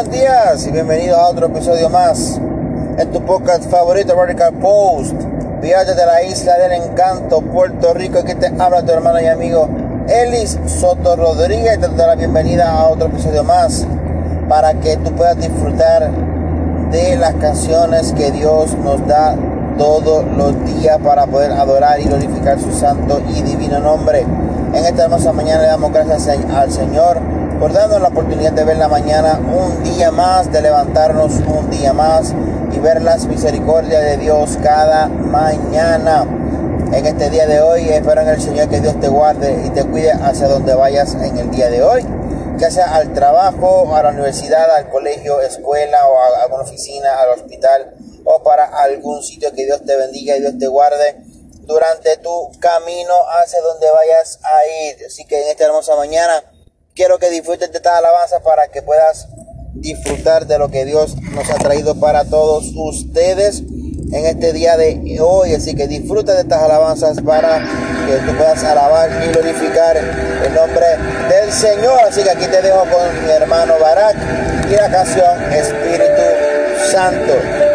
buenos días y bienvenido a otro episodio más en tu podcast favorito Vertical Post. Viajes de la isla del encanto, Puerto Rico. Aquí te habla tu hermano y amigo Elis Soto Rodríguez. Te doy la bienvenida a otro episodio más para que tú puedas disfrutar de las canciones que Dios nos da todos los días para poder adorar y glorificar su santo y divino nombre. En esta hermosa mañana le damos gracias al Señor por darnos la oportunidad de ver la mañana un día más, de levantarnos un día más y ver las misericordias de Dios cada mañana. En este día de hoy espero en el Señor que Dios te guarde y te cuide hacia donde vayas en el día de hoy, ya sea al trabajo, a la universidad, al colegio, escuela o a alguna oficina, al hospital o para algún sitio que Dios te bendiga y Dios te guarde durante tu camino hacia donde vayas a ir. Así que en esta hermosa mañana quiero que disfrutes de estas alabanzas para que puedas disfrutar de lo que Dios nos ha traído para todos ustedes en este día de hoy. Así que disfruta de estas alabanzas para que tú puedas alabar y glorificar el nombre del Señor. Así que aquí te dejo con mi hermano Barak y la canción Espíritu Santo.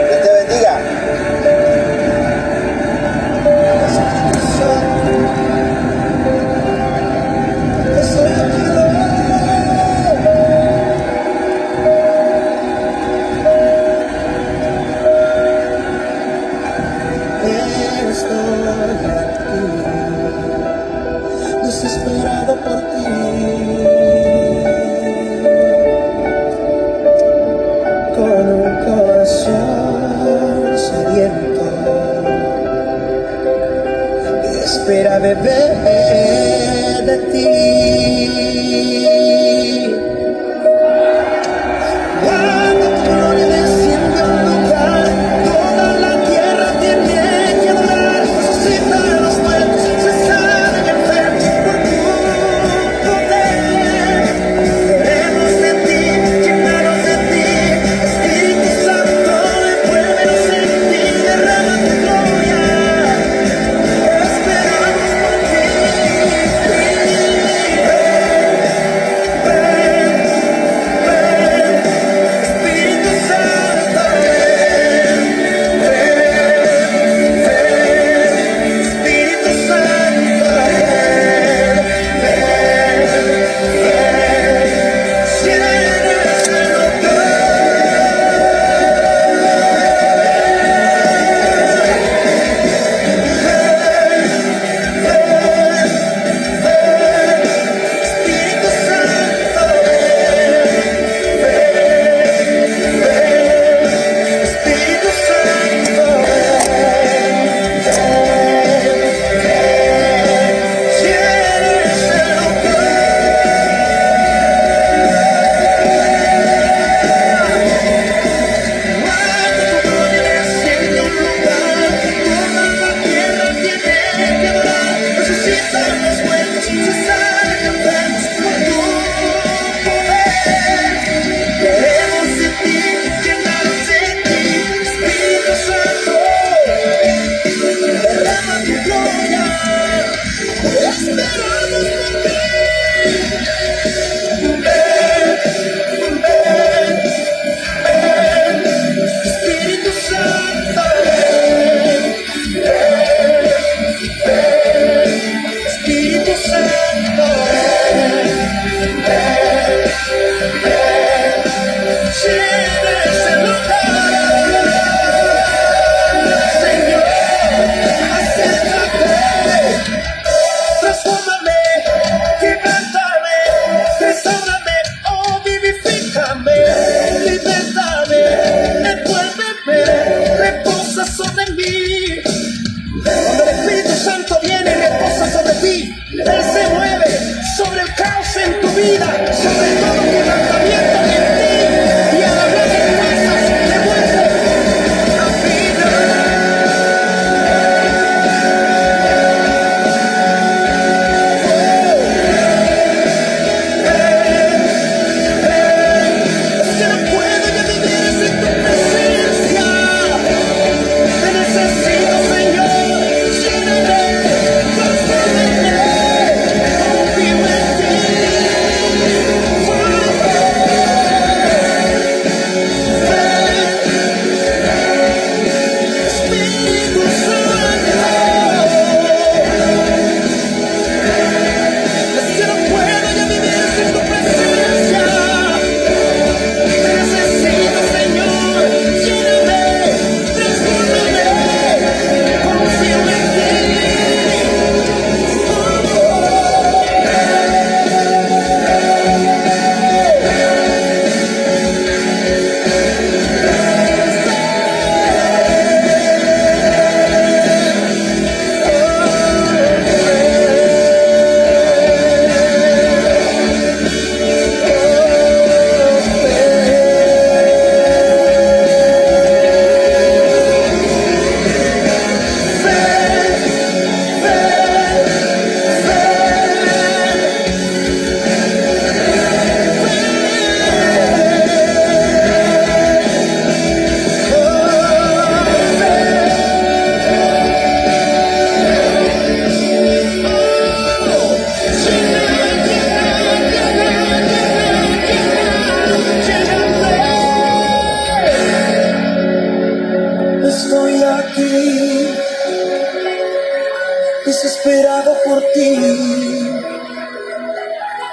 esperado por ti.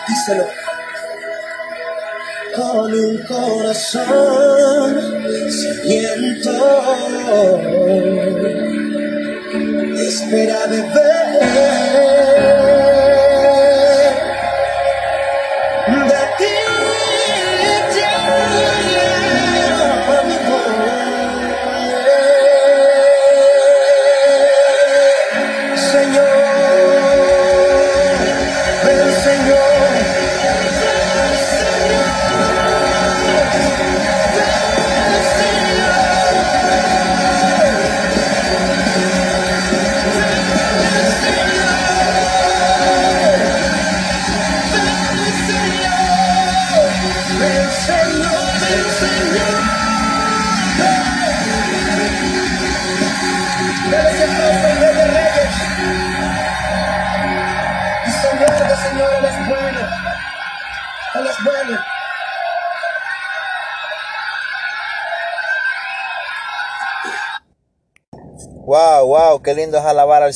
Díselo. Con un corazón sediento, espera de.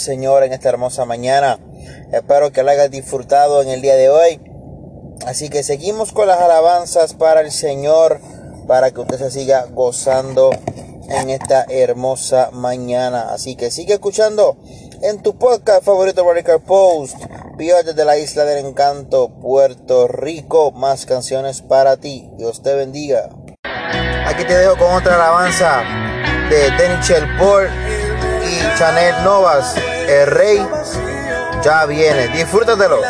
Señor en esta hermosa mañana. Espero que lo hayas disfrutado en el día de hoy. Así que seguimos con las alabanzas para el Señor, para que usted se siga gozando en esta hermosa mañana. Así que sigue escuchando en tu podcast favorito Radical Post, Pío desde la isla del encanto, Puerto Rico. Más canciones para ti. Dios te bendiga. Aquí te dejo con otra alabanza de Denny Paul y Chanel Novas, el rey ya viene. Disfrútatelo.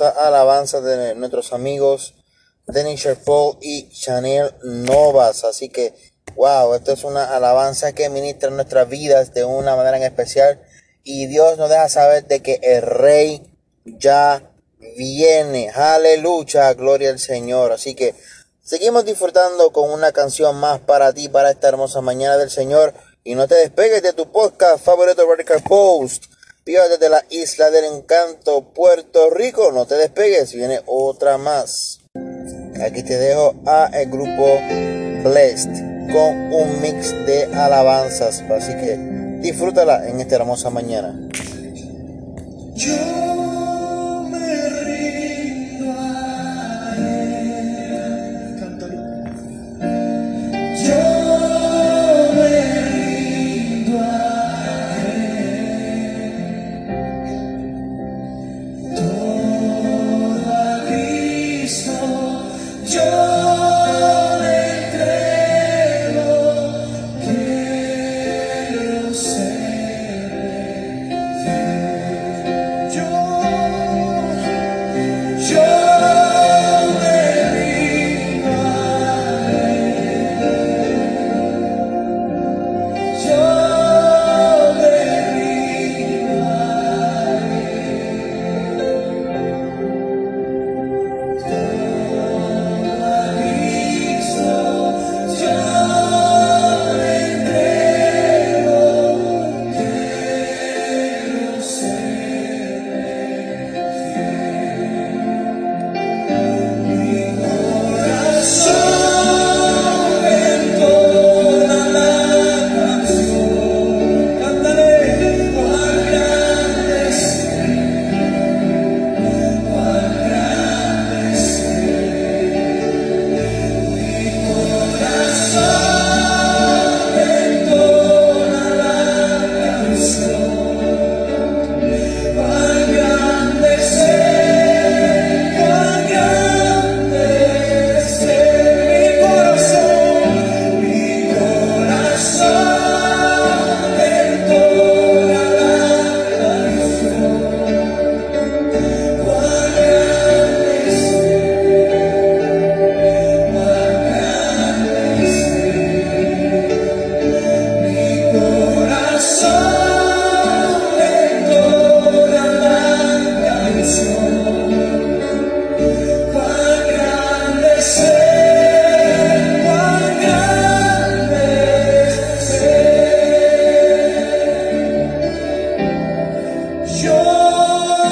Alabanza de nuestros amigos Dennis Paul y Chanel Novas. Así que, wow, esto es una alabanza que ministra nuestras vidas de una manera en especial. Y Dios nos deja saber de que el Rey ya viene. Aleluya, gloria al Señor. Así que seguimos disfrutando con una canción más para ti, para esta hermosa mañana del Señor. Y no te despegues de tu podcast favorito Vertical Post. Viva desde la isla del encanto, Puerto Rico. No te despegues, viene otra más. Aquí te dejo a el grupo Blessed con un mix de alabanzas. Así que disfrútala en esta hermosa mañana.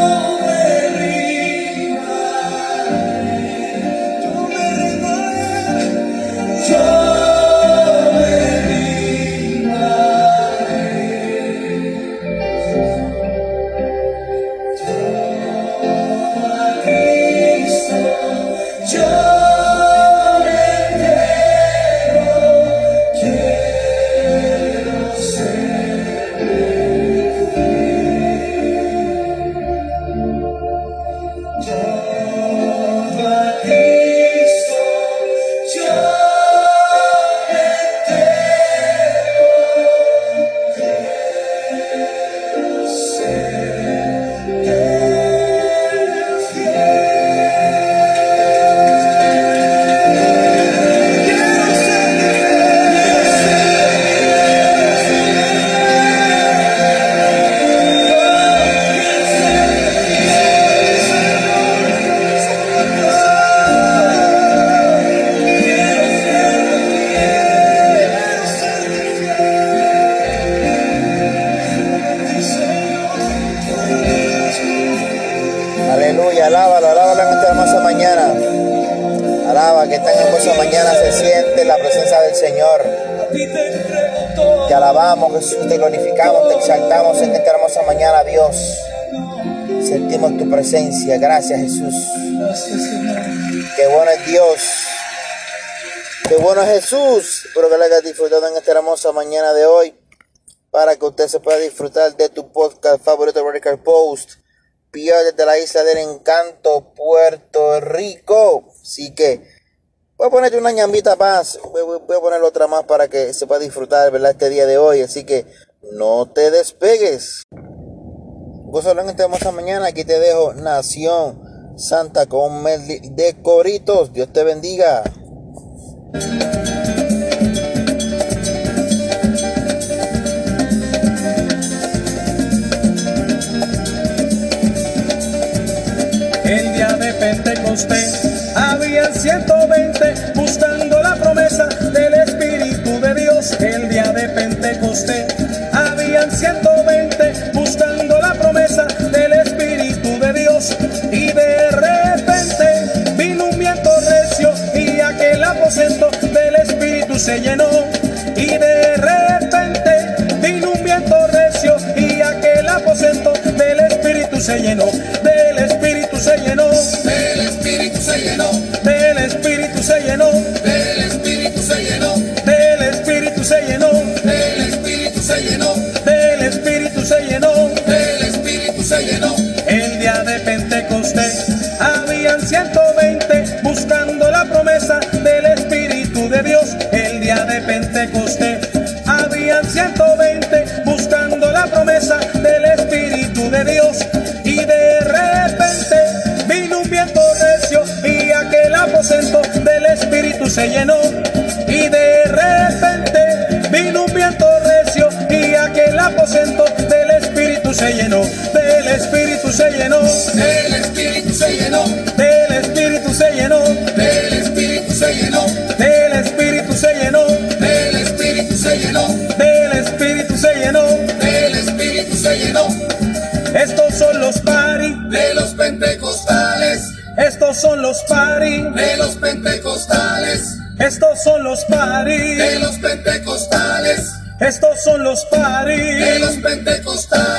love. Jesús, te glorificamos, te exaltamos en esta hermosa mañana, Dios. Sentimos tu presencia. Gracias, Jesús. Qué bueno es Dios. Qué bueno es Jesús. Espero que le hayas disfrutado en esta hermosa mañana de hoy. Para que usted se pueda disfrutar de tu podcast favorito, Radical Post. Pío desde la isla del encanto, Puerto Rico. Así que Voy a ponerte una ñambita más. Voy, a poner otra más para que se pueda disfrutar, ¿verdad? Este día de hoy. Así que no te despegues. Vos en esta hermosa mañana. Aquí te dejo Nación Santa con medley de coritos. Dios te bendiga. El día de Pentecostés había 120 buscando la promesa del Espíritu de Dios. El día de Pentecostés habían 120 buscando la promesa del Espíritu de Dios. Y de repente vino un viento recio y aquel aposento del Espíritu se llenó. Y de repente vino un viento recio y aquel aposento del Espíritu se llenó. Se llenó. Del Espíritu se llenó. Del Espíritu se llenó, Del Espíritu se llenó. del Espíritu se llenó, Del Espíritu se llenó. del Espíritu se llenó, Del Espíritu se llenó. del Espíritu se llenó. Estos son los paris. De los pentecostales, Estos son los paris. de los pentecostales, Estos son los paris. de los pentecostales, Estos son los de paris. los pentecostales,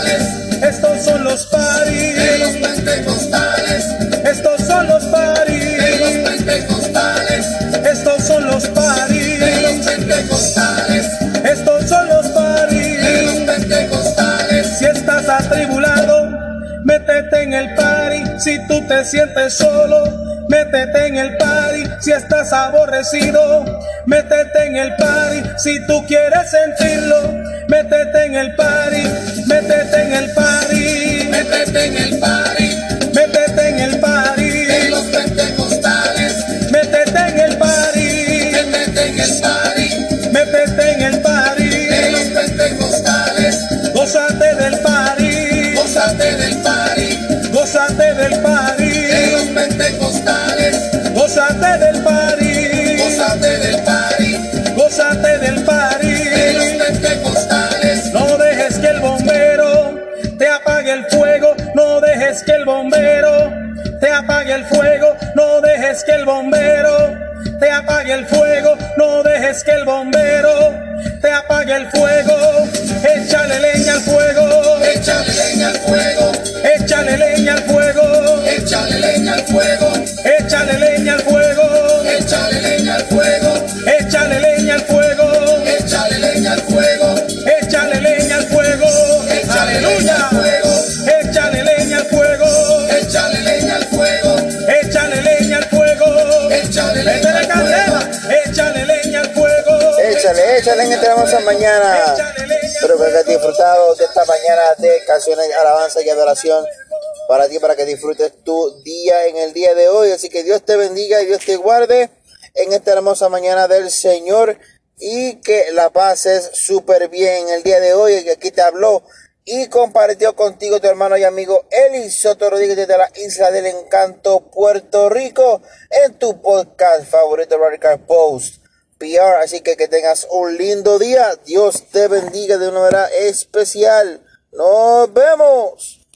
en el party. Si tú te sientes solo, métete en el party. Si estás aborrecido, métete en el party. Si tú quieres sentirlo, métete en el party. Métete en el party. Métete en bombero te apague el fuego. No dejes que el bombero te apague el fuego. Échale, échale en esta hermosa mañana. Espero que hayas disfrutado de esta mañana de canciones, alabanza y adoración para ti, para que disfrutes tu día en el día de hoy. Así que Dios te bendiga y Dios te guarde en esta hermosa mañana del Señor y que la pases súper bien el día de hoy. Que aquí te habló y compartió contigo tu hermano y amigo Eli Soto Rodríguez desde la Isla del Encanto, Puerto Rico, en tu podcast favorito, Radical Post. PR, así que que tengas un lindo día. Dios te bendiga de una manera especial. Nos vemos.